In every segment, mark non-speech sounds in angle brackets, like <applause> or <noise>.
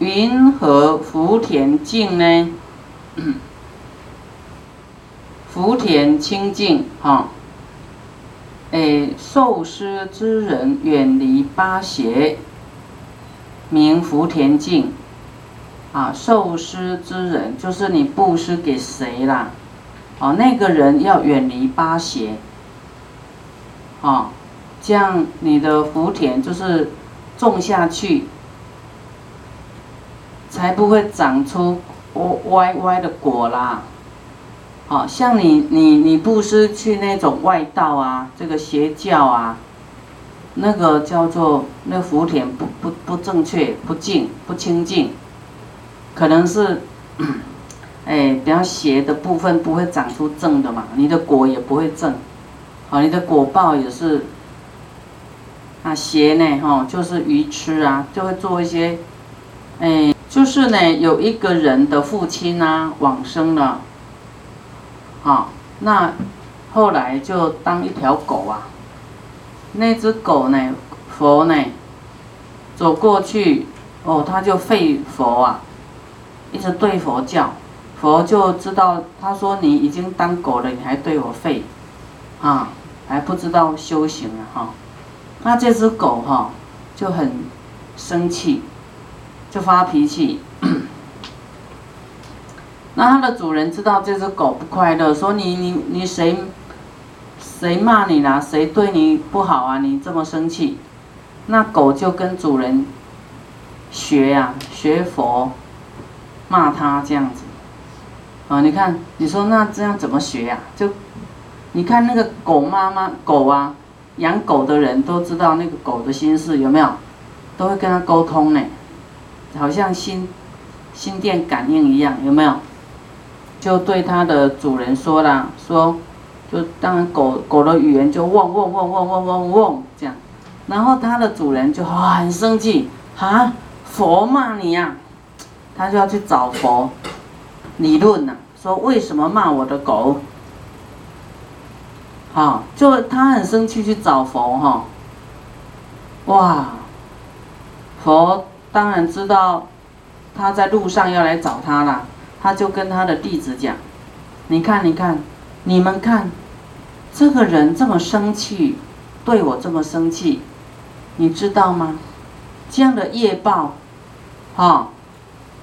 云何福田净呢？<clears throat> 福田清净，哈，诶，受施之人远离八邪，名福田净。啊，受施之人就是你布施给谁啦？哦，那个人要远离八邪。啊，这样你的福田就是种下去，才不会长出歪歪的果啦。好像你你你布施去那种外道啊，这个邪教啊，那个叫做那福田不不不正确，不净不清净，可能是，<coughs> 哎，比较邪的部分不会长出正的嘛，你的果也不会正，好，你的果报也是，啊邪呢哈，就是愚痴啊，就会做一些，哎，就是呢有一个人的父亲啊往生了。啊，那后来就当一条狗啊。那只狗呢，佛呢，走过去，哦，他就吠佛啊，一直对佛叫，佛就知道，他说你已经当狗了，你还对我吠，啊，还不知道修行了哈。那这只狗哈就很生气，就发脾气。<coughs> 那它的主人知道这只狗不快乐，说你你你谁，谁骂你啦？谁对你不好啊？你这么生气，那狗就跟主人学呀，学佛，骂他这样子。啊，你看，你说那这样怎么学呀？就，你看那个狗妈妈狗啊，养狗的人都知道那个狗的心事有没有？都会跟他沟通呢，好像心心电感应一样，有没有？就对它的主人说啦，说，就当然狗狗的语言就汪汪汪汪汪汪汪这样，然后它的主人就很生气，啊，佛骂你呀，他就要去找佛理论呐，说为什么骂我的狗？好，就他很生气去找佛哈，哇，佛当然知道他在路上要来找他了。他就跟他的弟子讲：“你看，你看，你们看，这个人这么生气，对我这么生气，你知道吗？这样的业报，哈，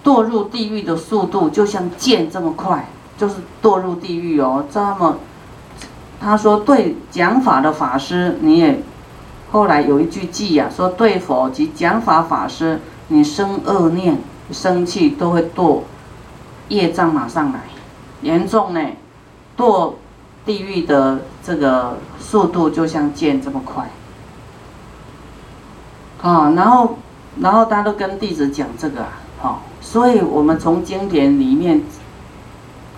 堕入地狱的速度就像箭这么快，就是堕入地狱哦。这么，他说对讲法的法师，你也后来有一句记呀，说对佛及讲法法师，你生恶念、生气都会堕。”业障马上来，严重呢，堕地狱的这个速度就像箭这么快，啊，然后，然后他都跟弟子讲这个啊，好，所以我们从经典里面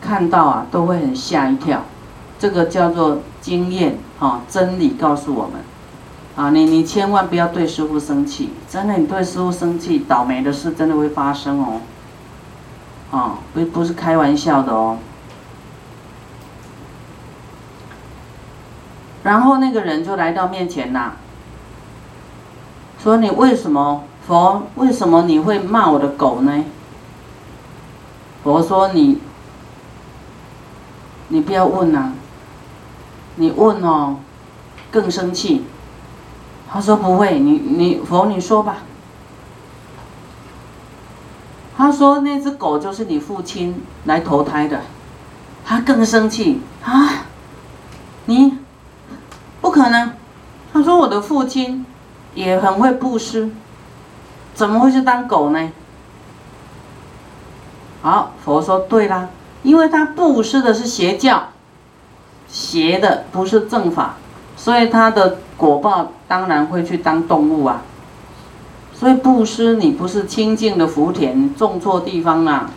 看到啊，都会很吓一跳，这个叫做经验啊，真理告诉我们，啊，你你千万不要对师傅生气，真的，你对师傅生气，倒霉的事真的会发生哦。啊，不不是开玩笑的哦。然后那个人就来到面前呐，说：“你为什么佛？为什么你会骂我的狗呢？”佛说：“你，你不要问呐，你问哦，更生气。”他说：“不会，你你佛你说吧。”他说：“那只狗就是你父亲来投胎的。”他更生气啊！你不可能！他说：“我的父亲也很会布施，怎么会去当狗呢？”好，佛说：“对啦，因为他布施的是邪教，邪的不是正法，所以他的果报当然会去当动物啊。”所以布施你不是清净的福田，种错地方了。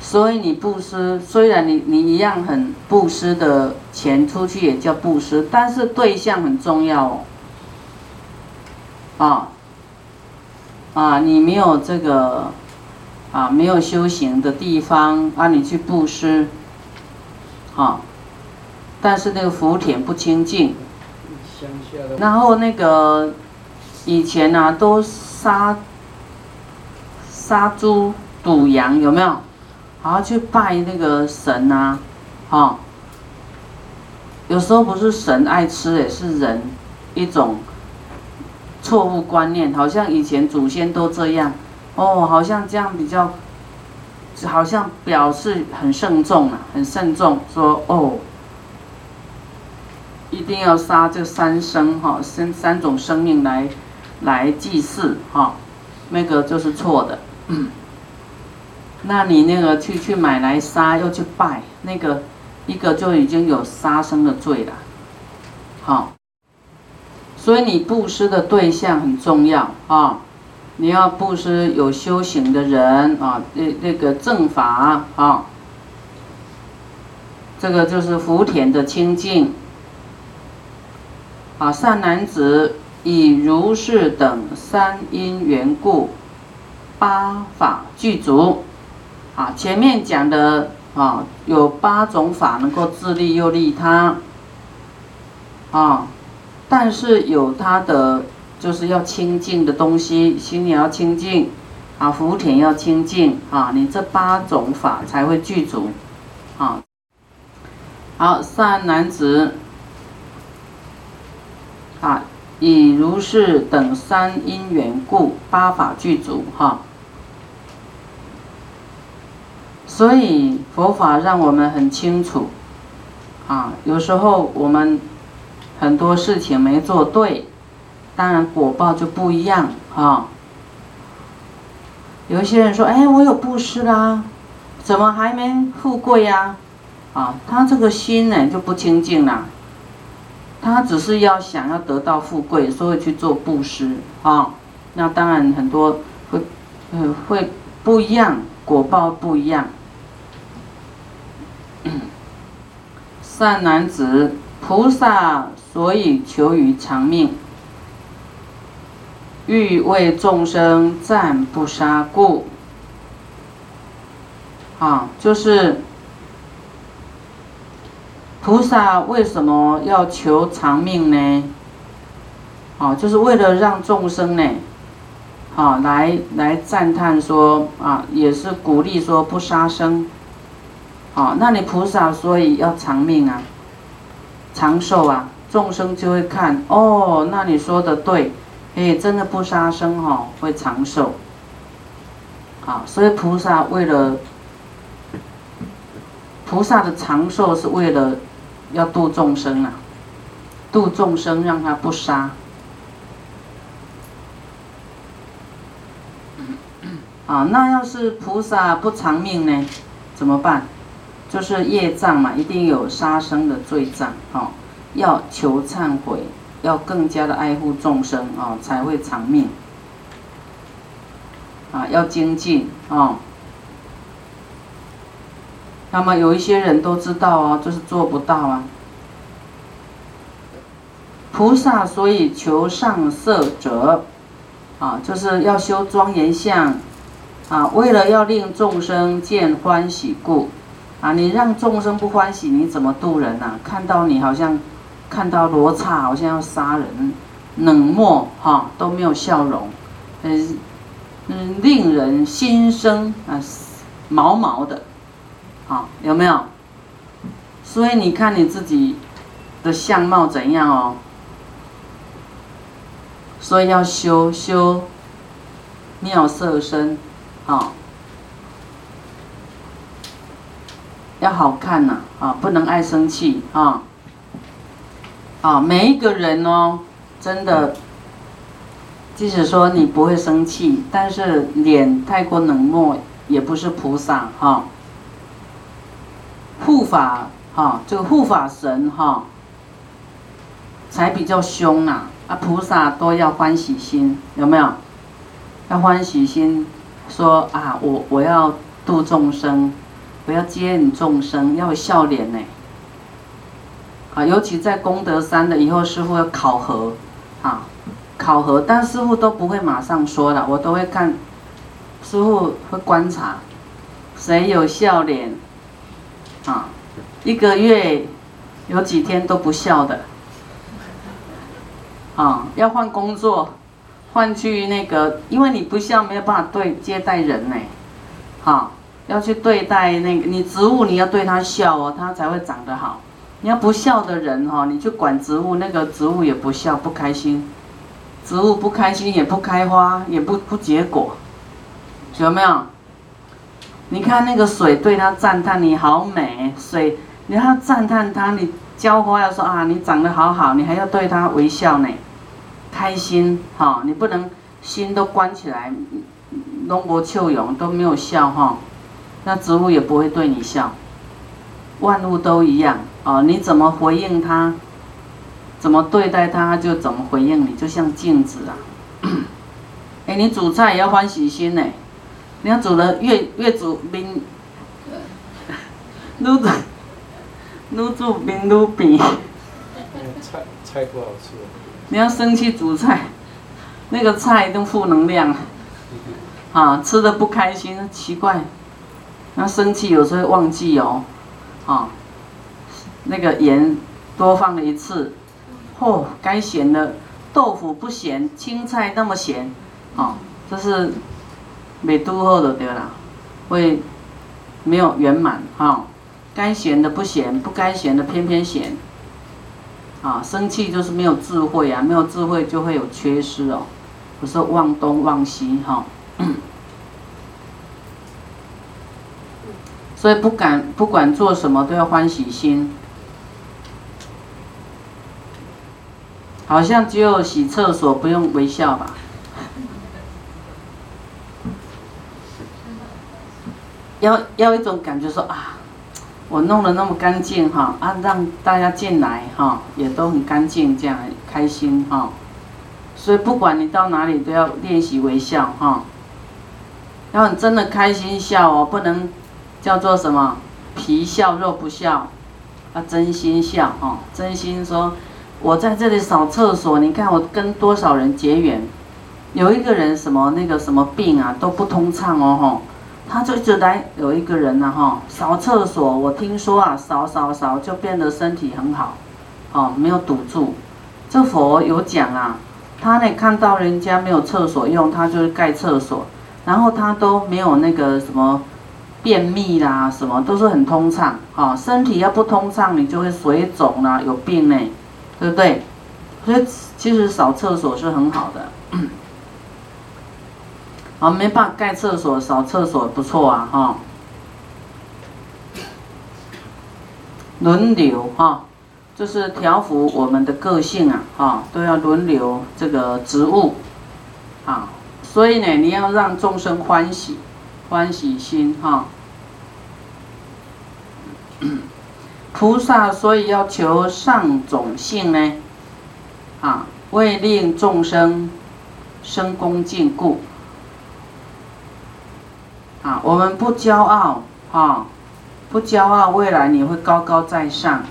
所以你布施，虽然你你一样很布施的钱出去也叫布施，但是对象很重要哦。啊啊，你没有这个啊没有修行的地方啊，你去布施，啊，但是那个福田不清净，然后那个。以前呐，都杀杀猪赌羊有没有？好好去拜那个神啊，哦。有时候不是神爱吃，也是人一种错误观念，好像以前祖先都这样，哦，好像这样比较，好像表示很慎重啊，很慎重，说哦，一定要杀这三生哈，三三种生命来来祭祀哈，那个就是错的。<clears throat> 那你那个去去买来杀，又去拜那个。一个就已经有杀生的罪了，好，所以你布施的对象很重要啊，你要布施有修行的人啊，那那个正法啊，这个就是福田的清净啊，善男子以如是等三因缘故，八法具足啊，前面讲的。啊，有八种法能够自利又利他，啊，但是有他的就是要清净的东西，心也要清净，啊，福田要清净，啊，你这八种法才会具足，啊，好，善男子，啊，以如是等三因缘故，八法具足，哈。所以佛法让我们很清楚，啊，有时候我们很多事情没做对，当然果报就不一样啊。有些人说：“哎，我有布施啦，怎么还没富贵呀？”啊，他这个心呢就不清净了，他只是要想要得到富贵，所以去做布施啊。那当然很多会，嗯，会不一样，果报不一样。<coughs> 善男子，菩萨所以求于长命，欲为众生暂不杀故。啊，就是菩萨为什么要求长命呢？哦，就是为了让众生呢，啊，来来赞叹说啊，也是鼓励说不杀生。哦，那你菩萨所以要长命啊，长寿啊，众生就会看哦，那你说的对，哎，真的不杀生哈，会长寿。好，所以菩萨为了菩萨的长寿是为了要度众生啊，度众生让他不杀。啊，那要是菩萨不长命呢，怎么办？就是业障嘛，一定有杀生的罪障，哦，要求忏悔，要更加的爱护众生，哦，才会长命，啊，要精进，哦。那么有一些人都知道哦，就是做不到啊。菩萨所以求上色者，啊，就是要修庄严相，啊，为了要令众生见欢喜故。啊，你让众生不欢喜，你怎么度人呐？看到你好像看到罗刹，好像要杀人，冷漠哈，都没有笑容，嗯嗯，令人心生啊毛毛的，好有没有？所以你看你自己的相貌怎样哦？所以要修修妙色身，好。要好看呐，啊，不能爱生气啊，啊，每一个人哦，真的，即使说你不会生气，但是脸太过冷漠，也不是菩萨哈。护法哈，这个护法神哈，才比较凶呐，啊，菩萨都要欢喜心，有没有？要欢喜心，说啊，我我要度众生。我要接引众生，要有笑脸呢。啊，尤其在功德山的，以后师傅要考核，啊，考核，但师傅都不会马上说的，我都会看，师傅会观察，谁有笑脸，啊，一个月有几天都不笑的，啊，要换工作，换去那个，因为你不笑没有办法对接待人呢，啊，要去对待那个你植物，你要对它笑哦，它才会长得好。你要不孝的人哈，你去管植物，那个植物也不孝不开心，植物不开心也不开花也不不结果，有没有？你看那个水对它赞叹你好美，水你要赞叹它，你浇花要说啊你长得好好，你还要对它微笑呢。开心哈，你不能心都关起来，龙国秋勇都没有笑哈，那植物也不会对你笑。万物都一样啊，你怎么回应它，怎么对待它，就怎么回应你，就像镜子啊。哎，你煮菜也要欢喜心呢，你要煮的越越煮冰，<laughs> 愈煮愈煮冰愈变。菜菜不好吃。你要生气煮菜，那个菜都负能量，啊，吃的不开心，奇怪。那生气有时候忘记哦，啊，那个盐多放了一次，嚯，该咸的豆腐不咸，青菜那么咸，啊，这是没都后的对了，会没有圆满哈，该咸的不咸，不该咸的偏偏咸。啊，生气就是没有智慧啊，没有智慧就会有缺失哦，不是忘东忘西哈，<coughs> 所以不敢不管做什么都要欢喜心，好像只有洗厕所不用微笑吧，要要一种感觉说啊。我弄得那么干净哈啊，让大家进来哈，也都很干净，这样开心哈。所以不管你到哪里都要练习微笑哈。要你真的开心笑哦，不能叫做什么皮笑肉不笑，要真心笑哈。真心说，我在这里扫厕所，你看我跟多少人结缘，有一个人什么那个什么病啊都不通畅哦吼。他就一直来有一个人呢哈，扫厕所。我听说啊，扫扫扫就变得身体很好，哦，没有堵住。这佛有讲啊，他呢看到人家没有厕所用，他就是盖厕所，然后他都没有那个什么便秘啦，什么都是很通畅。哦，身体要不通畅，你就会水肿啦，有病呢，对不对？所以其实扫厕所是很好的。啊，没办法盖厕所、扫厕所不错啊，哈。轮流哈，就是调服我们的个性啊，哈，都要轮流这个职务，啊，所以呢，你要让众生欢喜，欢喜心哈。<coughs> 菩萨所以要求上种性呢，啊，为令众生生恭敬故。啊，我们不骄傲，哈，不骄傲，未来你会高高在上。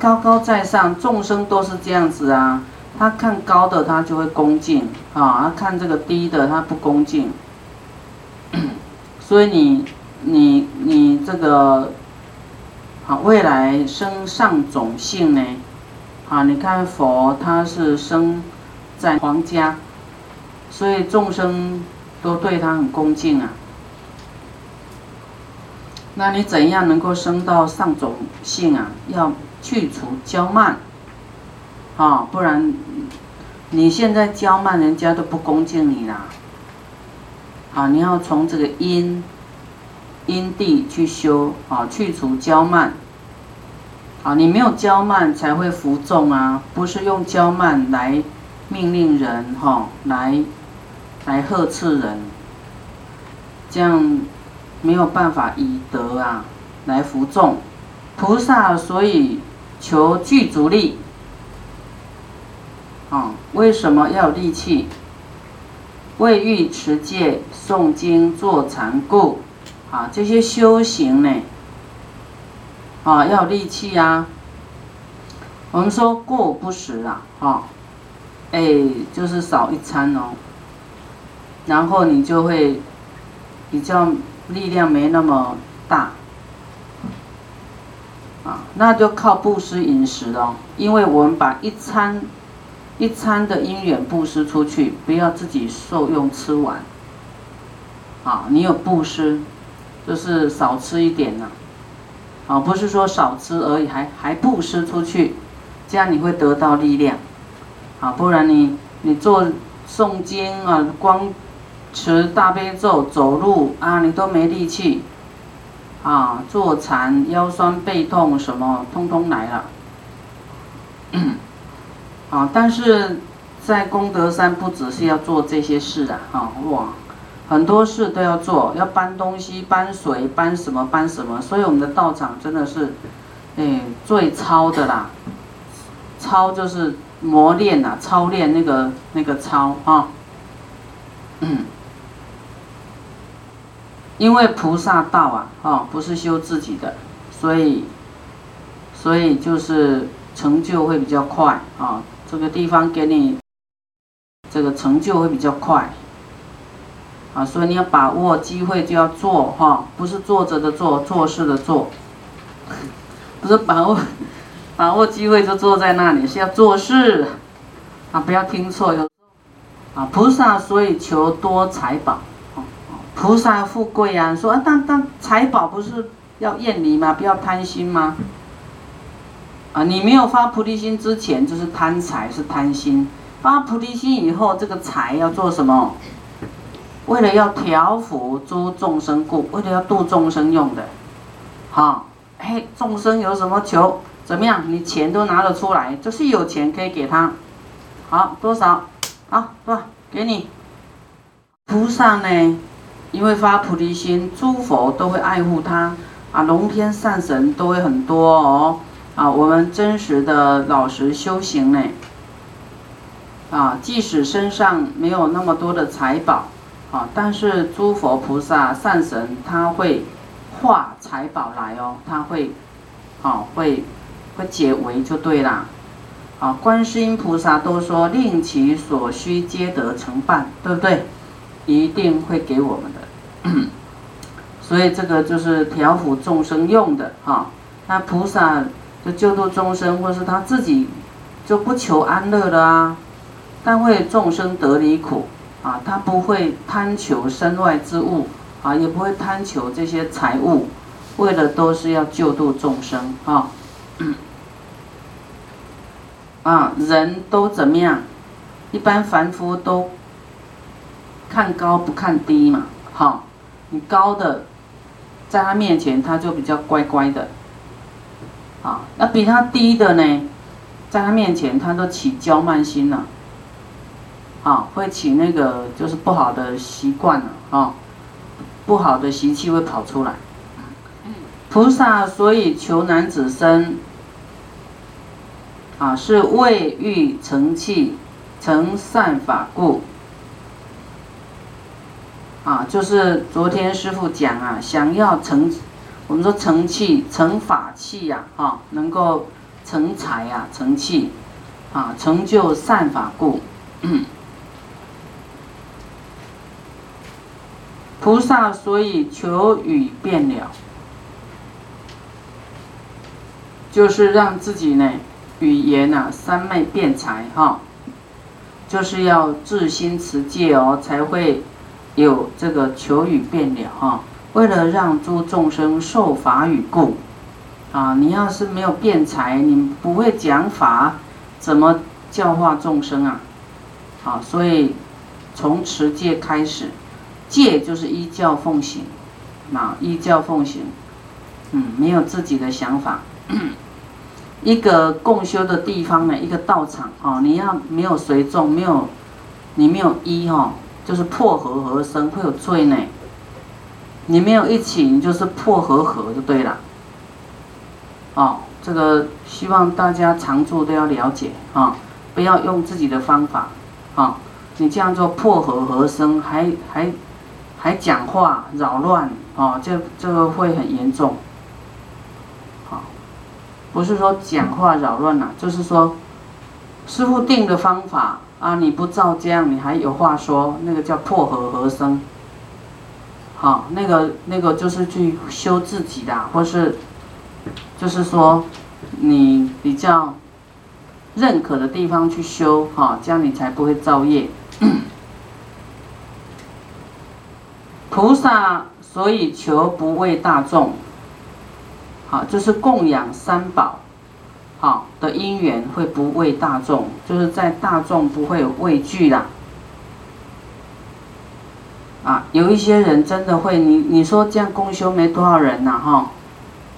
高高在上，众生都是这样子啊。他看高的，他就会恭敬，啊，他看这个低的，他不恭敬。所以你，你，你这个，好，未来生上种姓呢？啊，你看佛他是生在皇家，所以众生都对他很恭敬啊。那你怎样能够升到上种性啊？要去除骄慢，啊，不然你现在骄慢，人家都不恭敬你啦。啊，你要从这个因因地去修啊，去除骄慢。啊，你没有骄慢才会服众啊，不是用骄慢来命令人哈，来来呵斥人，这样。没有办法以德啊来服众，菩萨所以求具足力。啊，为什么要有力气？为欲持戒、诵经、做禅故。啊，这些修行呢，啊要有力气啊。我们说过不食啊，哈，哎，就是少一餐哦，然后你就会比较。力量没那么大，啊，那就靠布施饮食了。因为我们把一餐，一餐的因缘布施出去，不要自己受用吃完。啊，你有布施，就是少吃一点呐。啊，不是说少吃而已，还还布施出去，这样你会得到力量。啊，不然你你做诵经啊，光持大悲咒走路啊，你都没力气。啊，坐禅腰酸背痛什么，通通来了。啊，但是在功德山不只是要做这些事啊，啊，哇，很多事都要做，要搬东西、搬水、搬什么、搬什么，所以我们的道场真的是，哎，最操的啦，操就是磨练呐，操练那个那个操啊，嗯，因为菩萨道啊，哦，不是修自己的，所以，所以就是成就会比较快啊。这个地方给你这个成就会比较快啊，所以你要把握机会就要做哈，不是坐着的坐，做事的做，<laughs> 不是把握 <laughs> 把握机会就坐在那里，是要做事啊，不要听错有啊，菩萨所以求多财宝，菩萨富贵啊，说啊，但但财宝不是要厌离吗？不要贪心吗？啊，你没有发菩提心之前，就是贪财，是贪心；发菩提心以后，这个财要做什么？为了要调伏诸众生故，为了要度众生用的。好，嘿，众生有什么求？怎么样？你钱都拿得出来，就是有钱可以给他。好，多少？好，多少？给你。菩萨呢，因为发菩提心，诸佛都会爱护他。啊，龙天善神都会很多哦。啊，我们真实的老实修行呢，啊，即使身上没有那么多的财宝，啊，但是诸佛菩萨善神他会化财宝来哦，他会，啊，会会解围就对啦，啊，观世音菩萨都说令其所需皆得成办，对不对？一定会给我们的，所以这个就是调伏众生用的哈，那菩萨。就救度众生，或是他自己就不求安乐的啊，但为众生得离苦啊，他不会贪求身外之物啊，也不会贪求这些财物，为的都是要救度众生啊。<coughs> 啊，人都怎么样？一般凡夫都看高不看低嘛。好，你高的，在他面前他就比较乖乖的。啊，那比他低的呢，在他面前，他都起娇慢心了，啊，会起那个就是不好的习惯了，啊，不好的习气会跑出来。菩萨所以求男子身，啊，是为欲成器，成善法故。啊，就是昨天师傅讲啊，想要成。我们说成器、成法器呀，哈，能够成才呀、成器，啊，成就善法故。菩萨所以求语变了，就是让自己呢语言呐三昧辩才哈，就是要自心持戒哦，才会有这个求语变了哈。为了让诸众生受法语故，啊，你要是没有辩才，你不会讲法，怎么教化众生啊？啊，所以从持戒开始，戒就是依教奉行，啊，依教奉行，嗯，没有自己的想法。<coughs> 一个共修的地方呢，一个道场啊，你要没有随众，没有你没有依哈，就是破和合生，会有罪呢。你没有一起，你就是破和合就对了。哦，这个希望大家常住都要了解啊，不要用自己的方法啊。你这样做破和合生，还还还讲话扰乱啊，这这个会很严重。好，不是说讲话扰乱了，就是说师傅定的方法啊，你不照这样，你还有话说，那个叫破和合生。好，那个那个就是去修自己的，或是，就是说，你比较认可的地方去修，哈，这样你才不会造业。菩萨所以求不为大众，好，就是供养三宝，的因缘会不为大众，就是在大众不会有畏惧啦。啊，有一些人真的会，你你说这样公修没多少人呐，哈，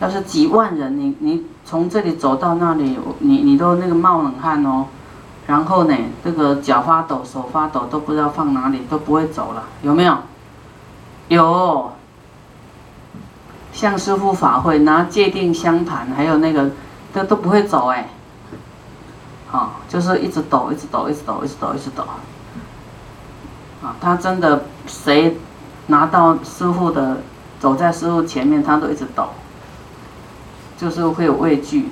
要是几万人，你你从这里走到那里，你你都那个冒冷汗哦，然后呢，这个脚发抖，手发抖，都不知道放哪里，都不会走了，有没有？有，像师傅法会拿戒定香盘，还有那个都都不会走哎，好，就是一直抖，一直抖，一直抖，一直抖，一直抖。啊，他真的谁拿到师傅的，走在师傅前面，他都一直抖，就是会有畏惧。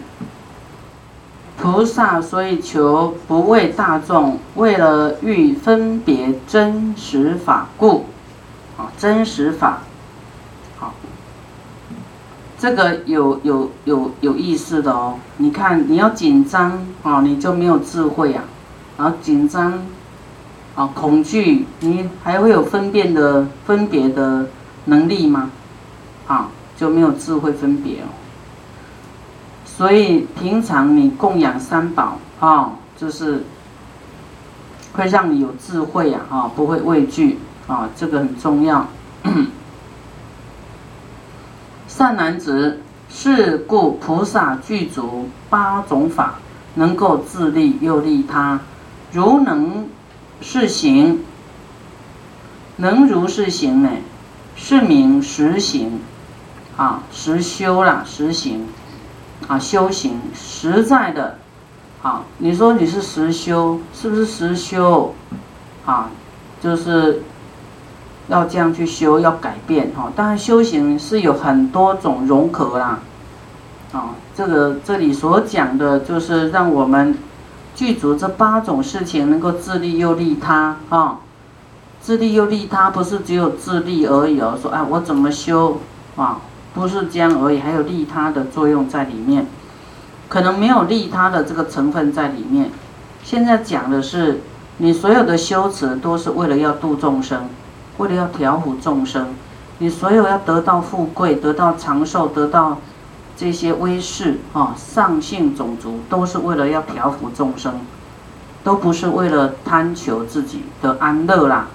菩萨所以求不为大众，为了欲分别真实法故，啊，真实法，这个有有有有意思的哦。你看，你要紧张啊，你就没有智慧啊，然后紧张。啊，恐惧，你还会有分辨的分别的能力吗？啊，就没有智慧分别哦。所以平常你供养三宝啊，就是会让你有智慧啊，啊，不会畏惧啊，这个很重要。善男子，是故菩萨具足八种法，能够自利又利他，如能。是行，能如是行呢？是名实行，啊，实修啦，实行，啊，修行实在的，啊，你说你是实修，是不是实修？啊，就是要这样去修，要改变哈。当然，修行是有很多种融合啦，啊，这个这里所讲的就是让我们。具足这八种事情，能够自利又利他啊！自利又利他，不是只有自利而已哦。说哎，我怎么修啊？不是这样而已，还有利他的作用在里面。可能没有利他的这个成分在里面。现在讲的是，你所有的修持都是为了要度众生，为了要调伏众生。你所有要得到富贵、得到长寿、得到。这些威势啊，上性种族都是为了要调伏众生，都不是为了贪求自己的安乐啦。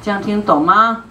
这样听懂吗？